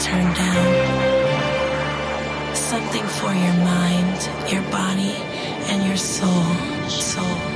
turn down. Something for your mind, your body, and your soul. Soul.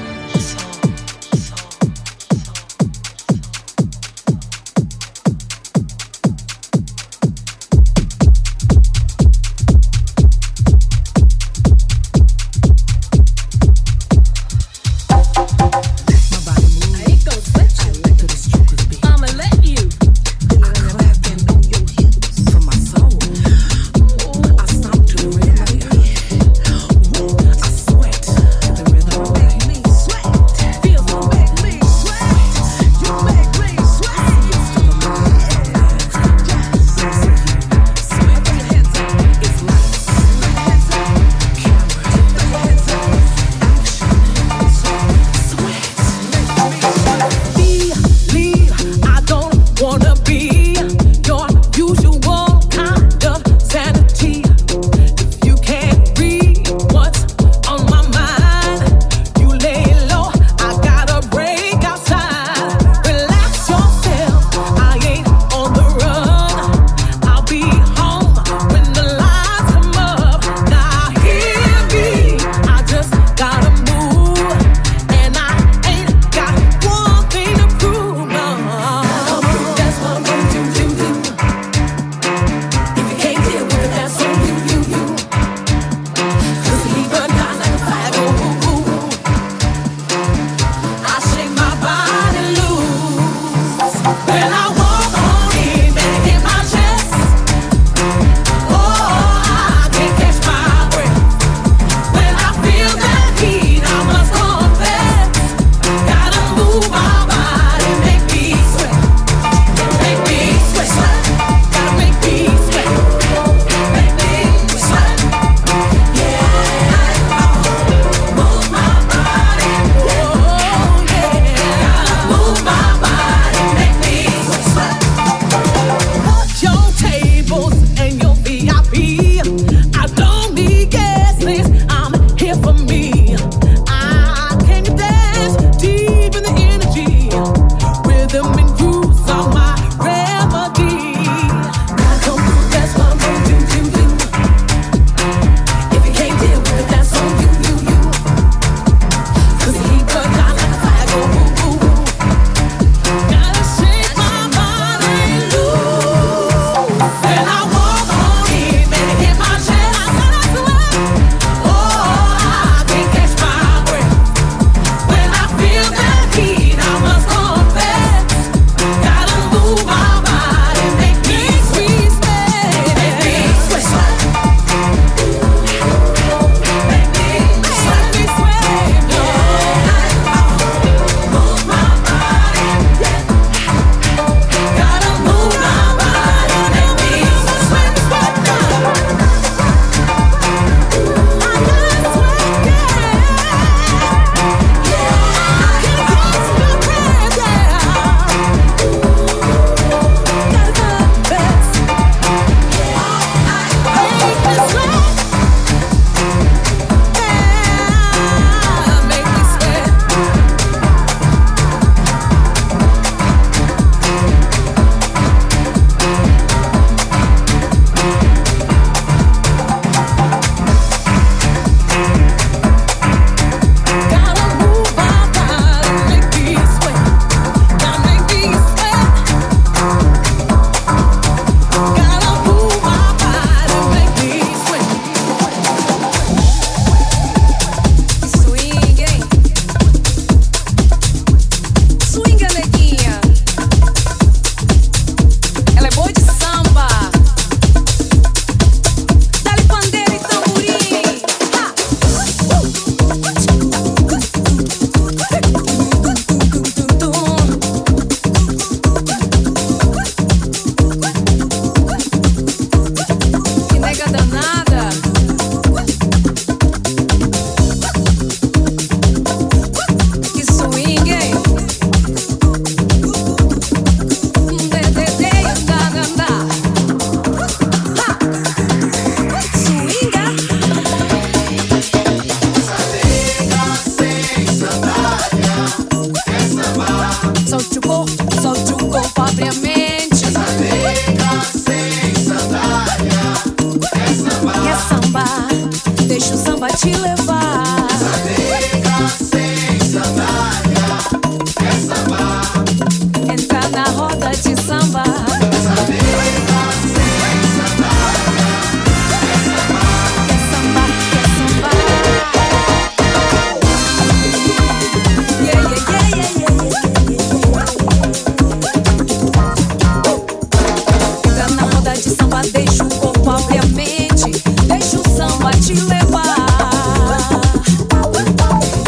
Deixa o corpo abrir a mente, deixa o samba te levar.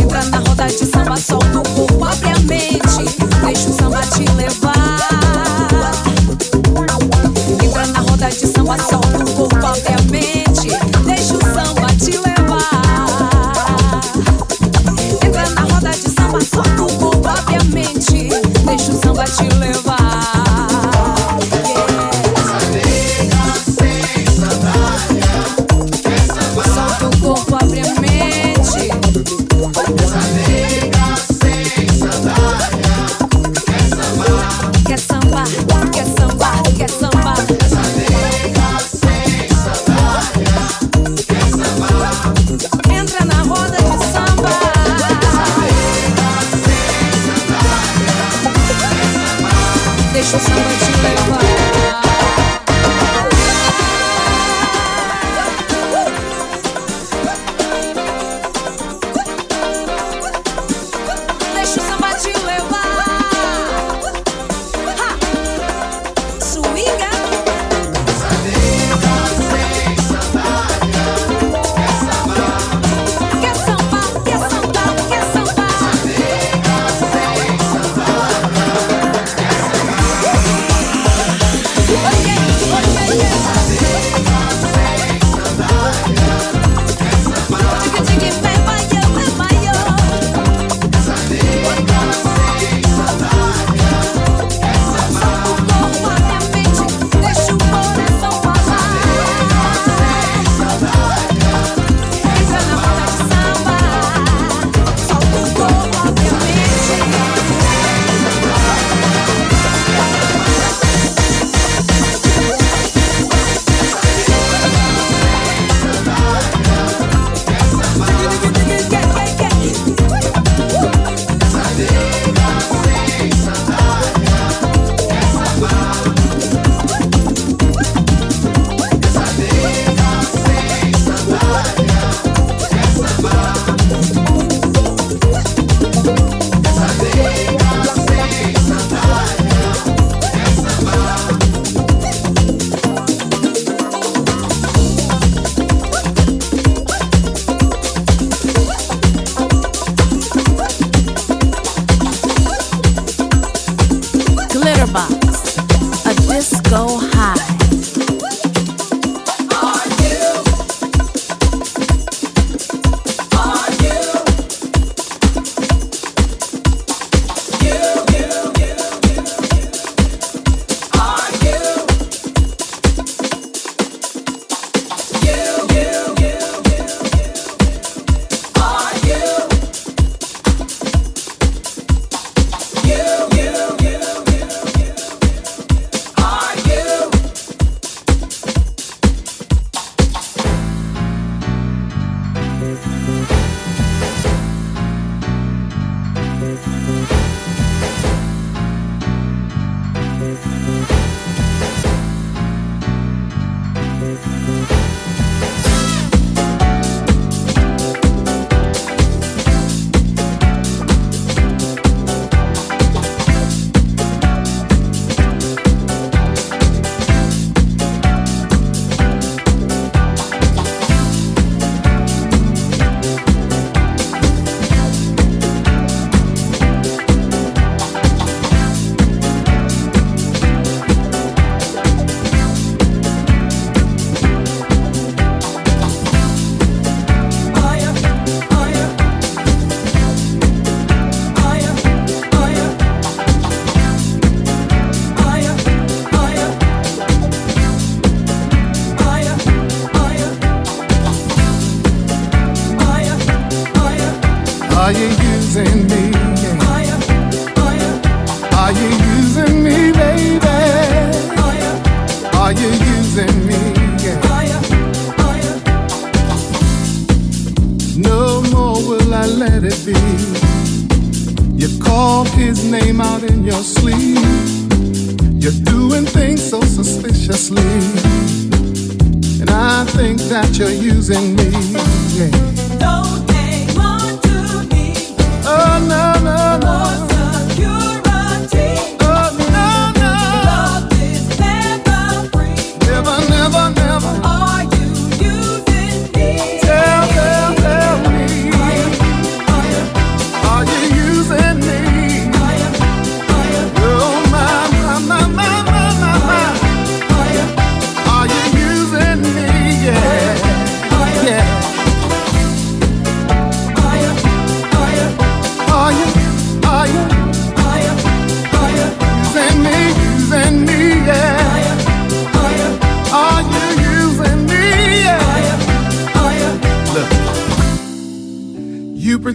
Entra na roda de samba, solta o corpo, abre a mente, deixa o samba te levar. Entra na roda de samba, solta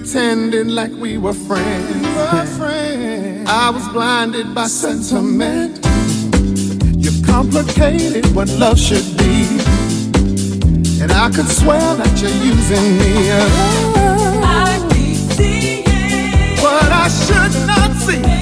You pretended like we were friends. We were friends. I was blinded by sentiment. You complicated what love should be. And I could swear that you're using me. Oh, I keep seeing what I should not see.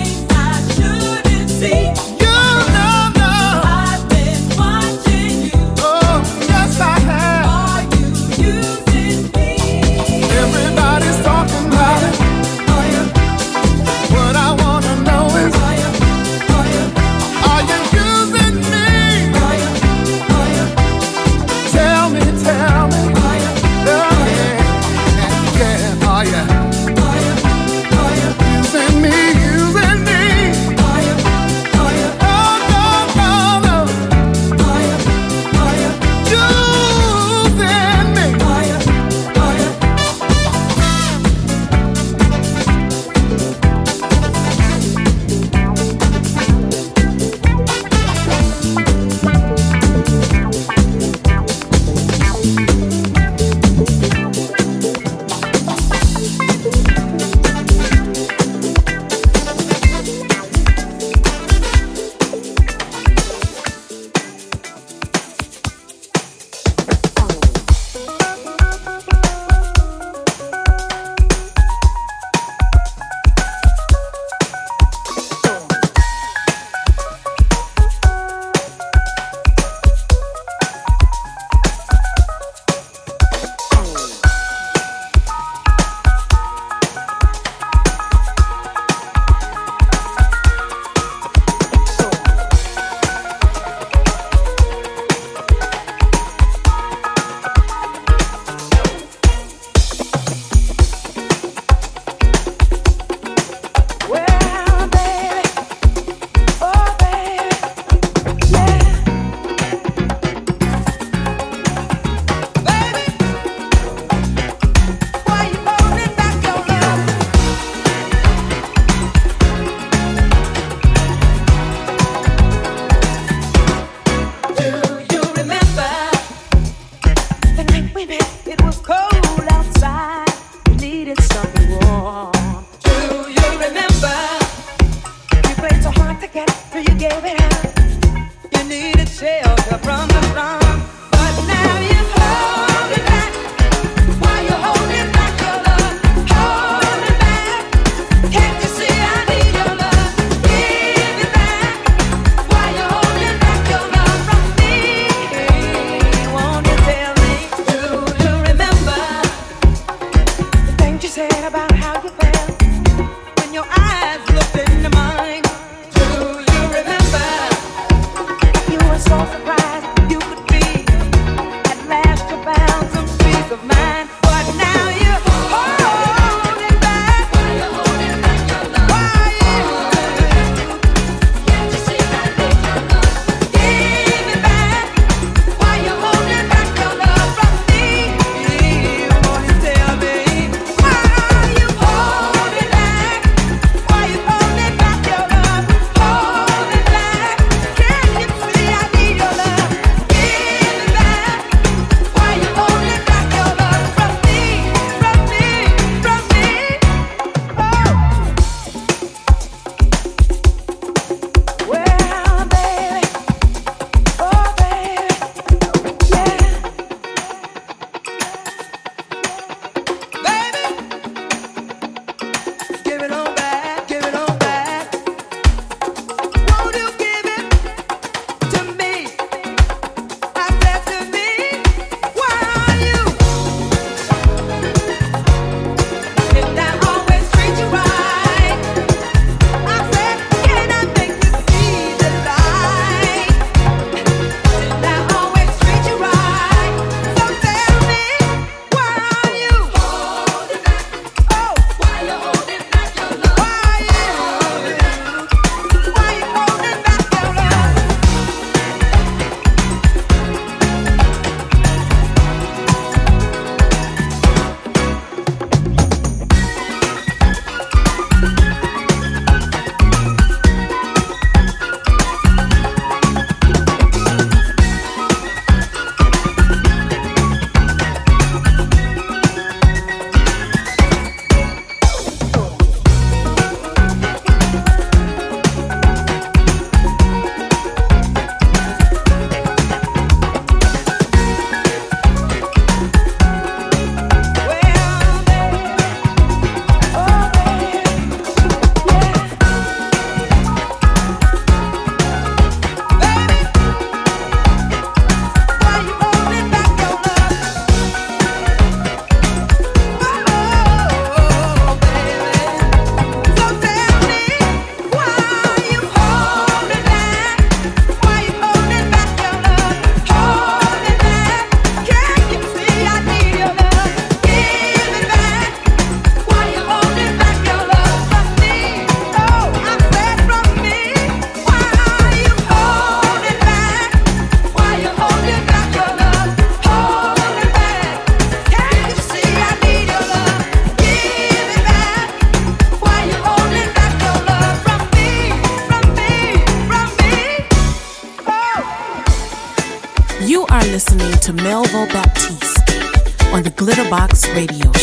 Radio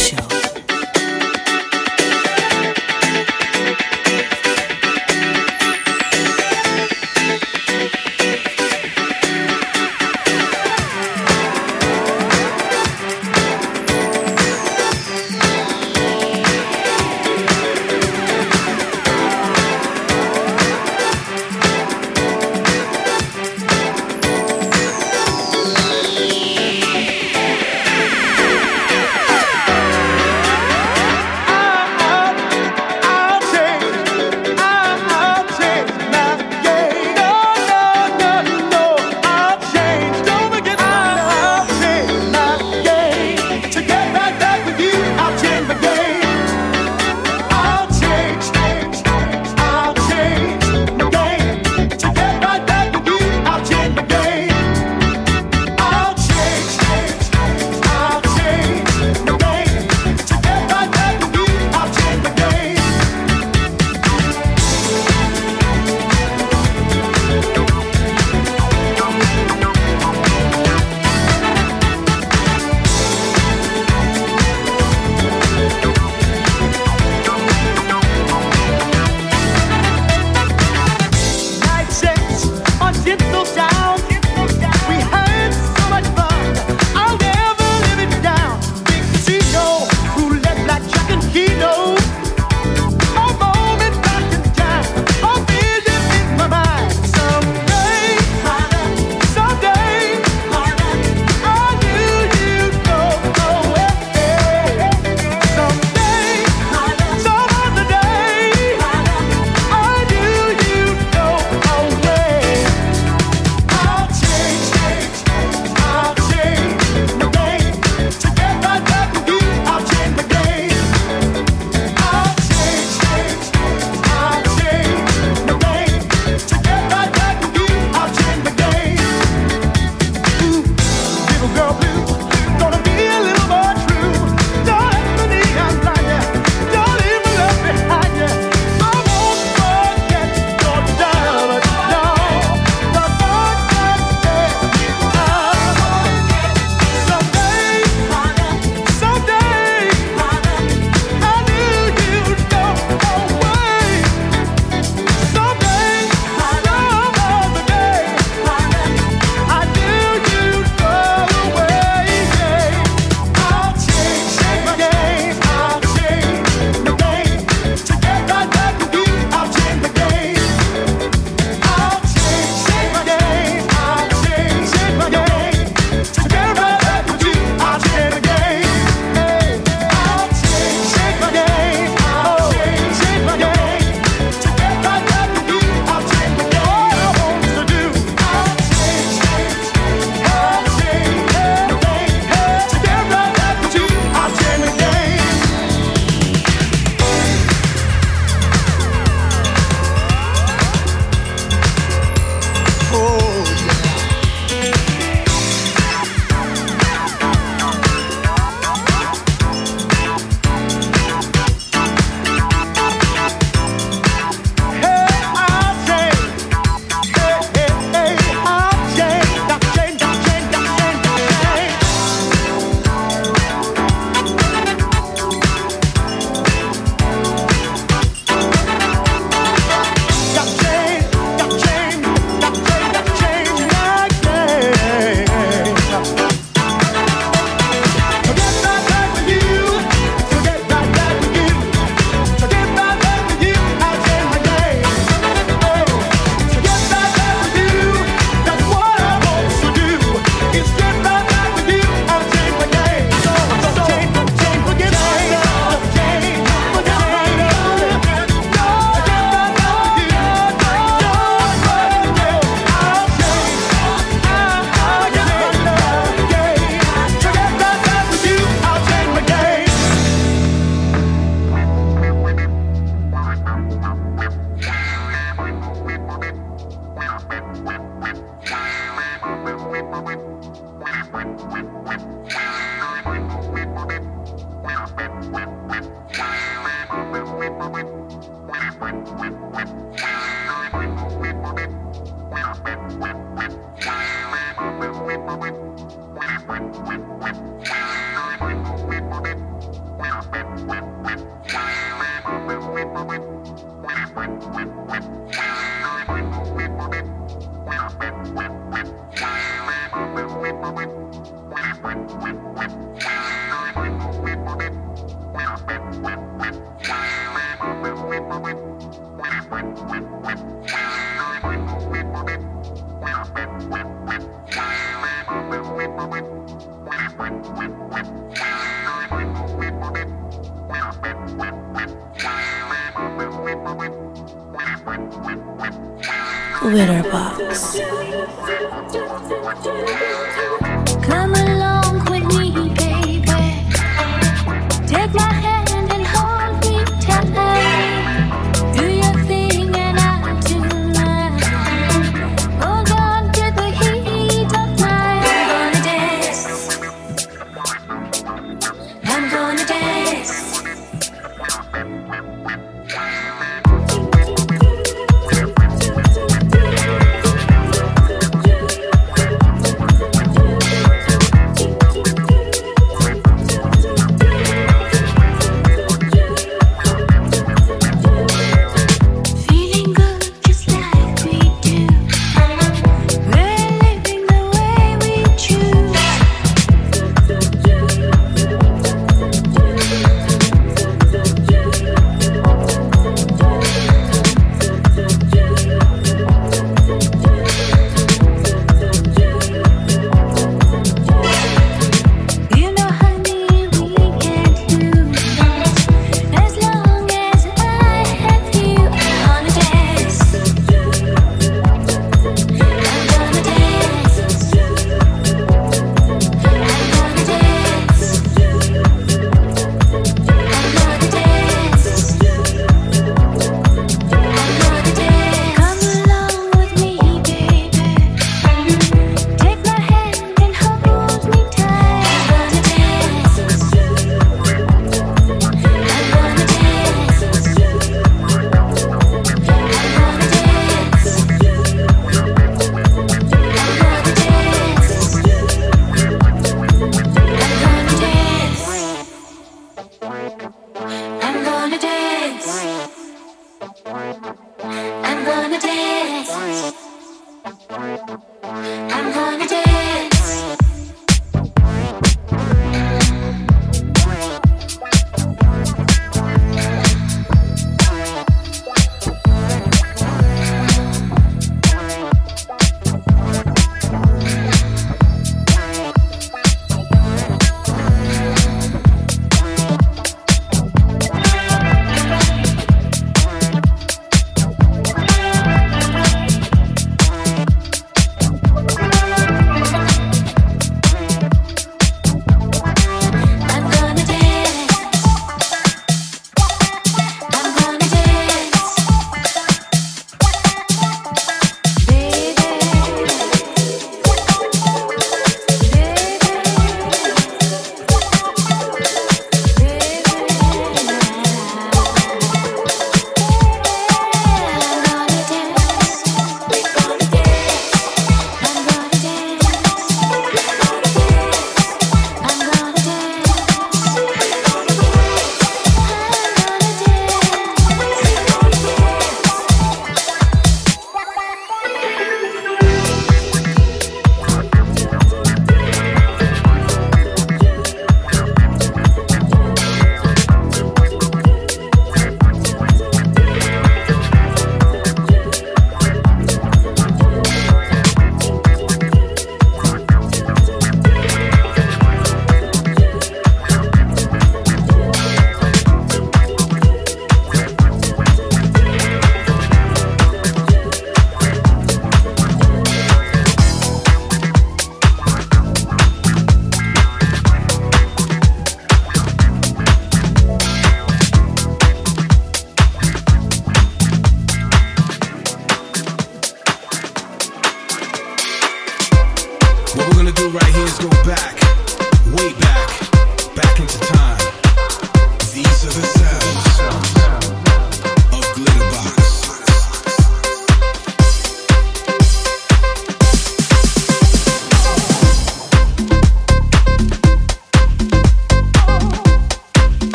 Winter Box.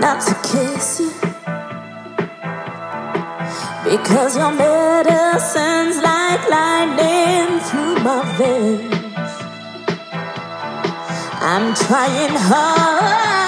not to kiss you because your medicine's like lightning through my veins. I'm trying hard.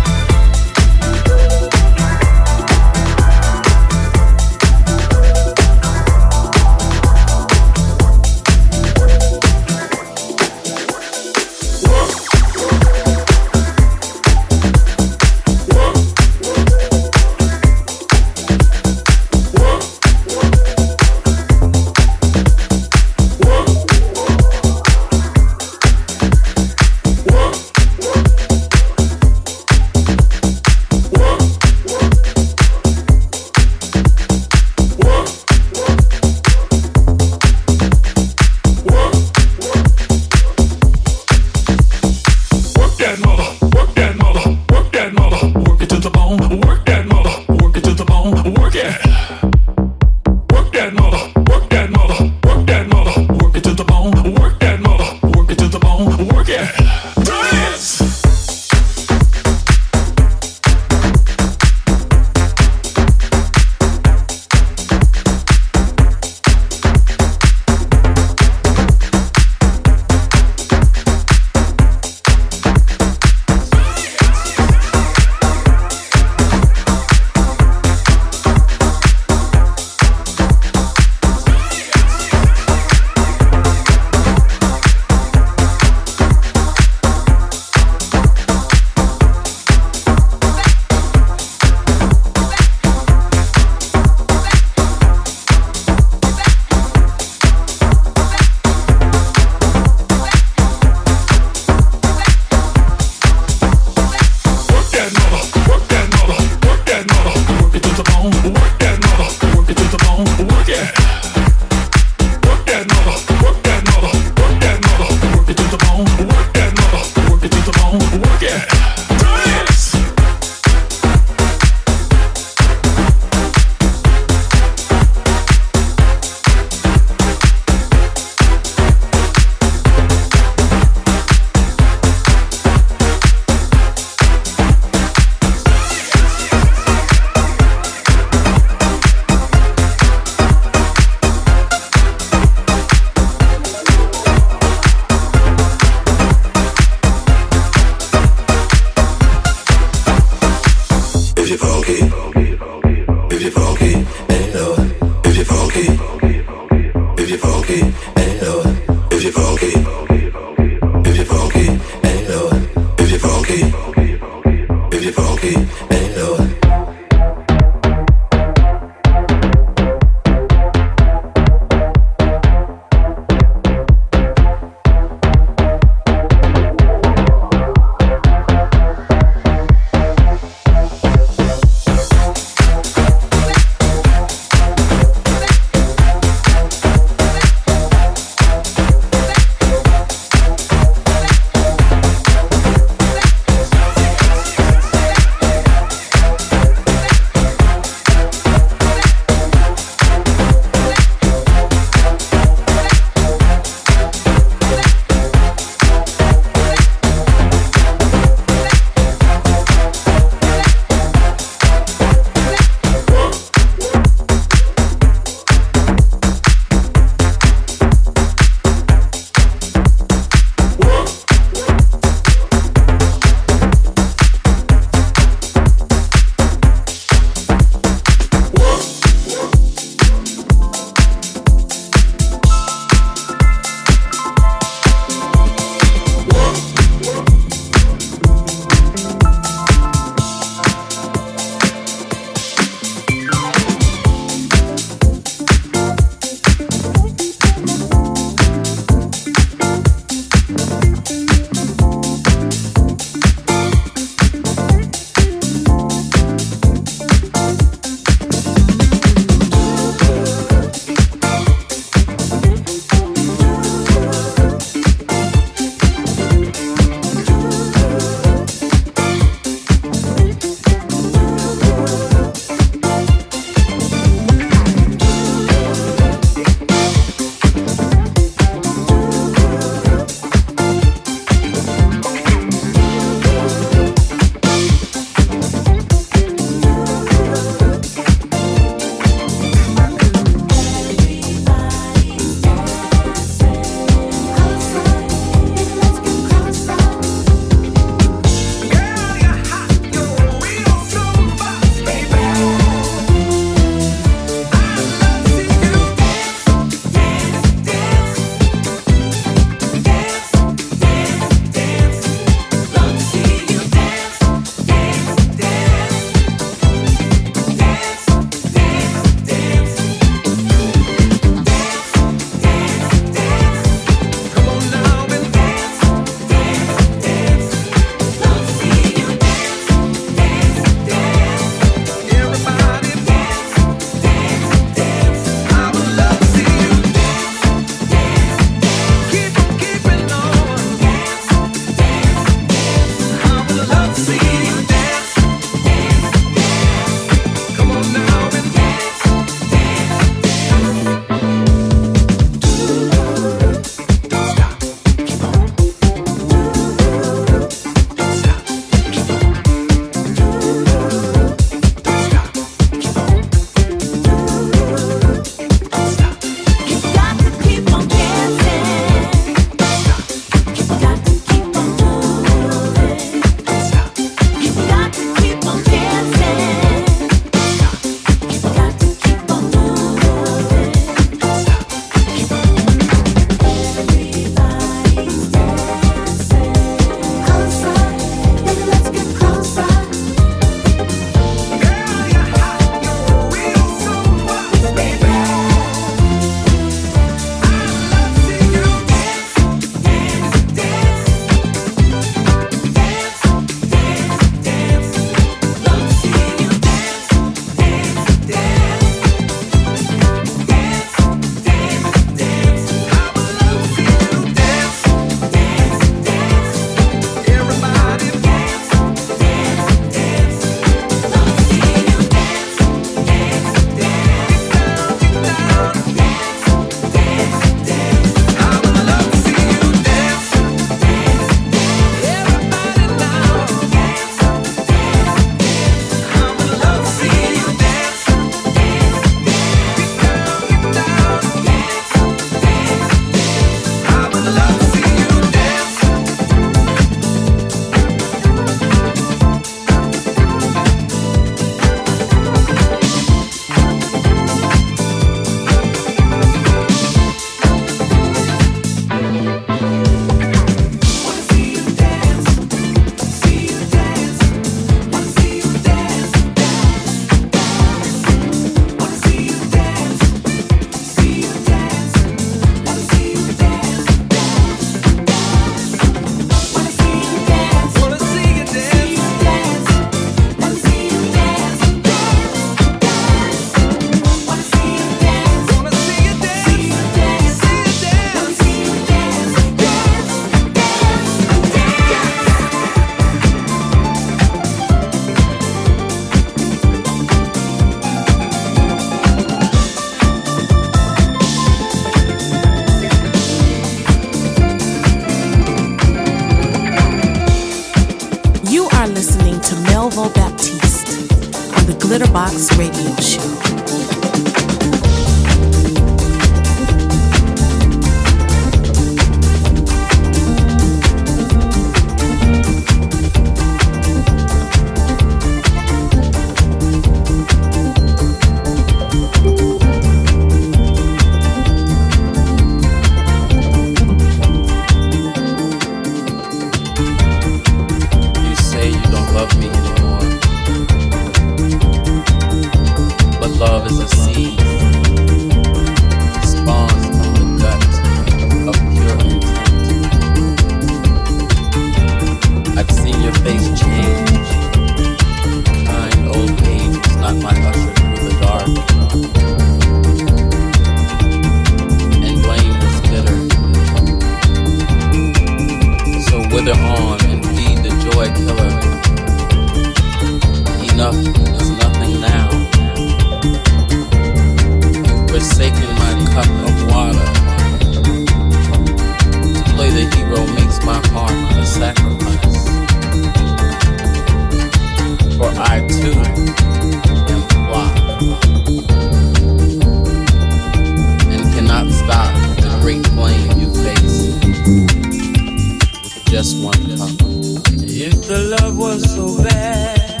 the love was so bad.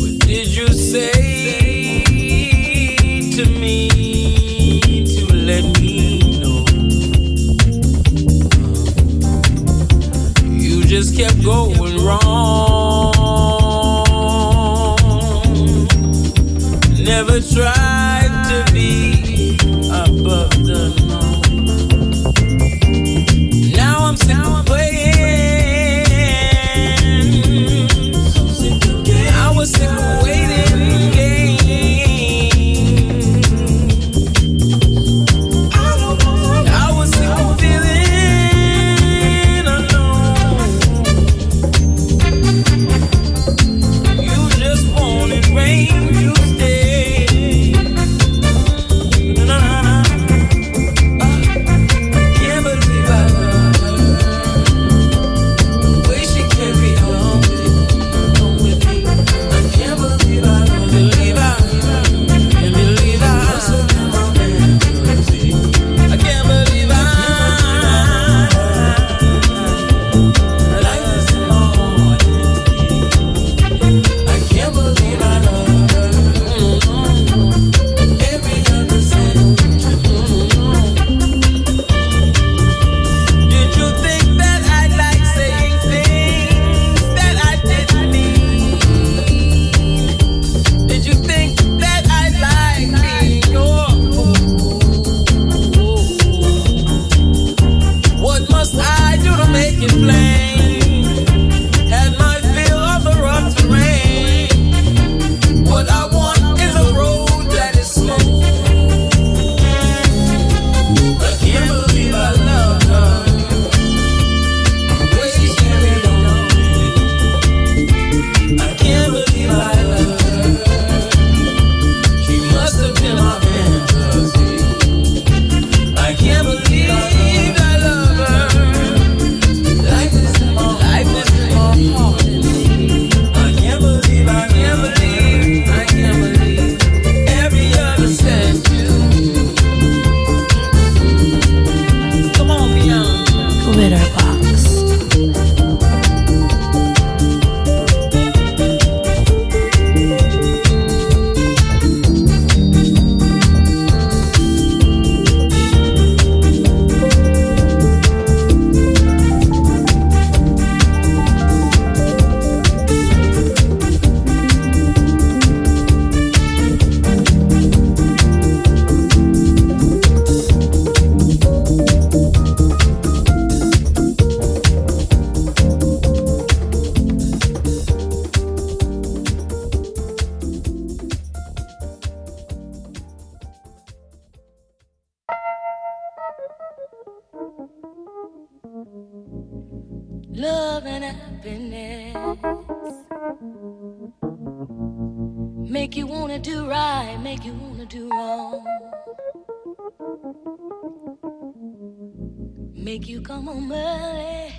What did you say to me to let me know? You just kept going wrong. Never tried. Make you come on early.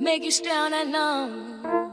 Make you stand alone.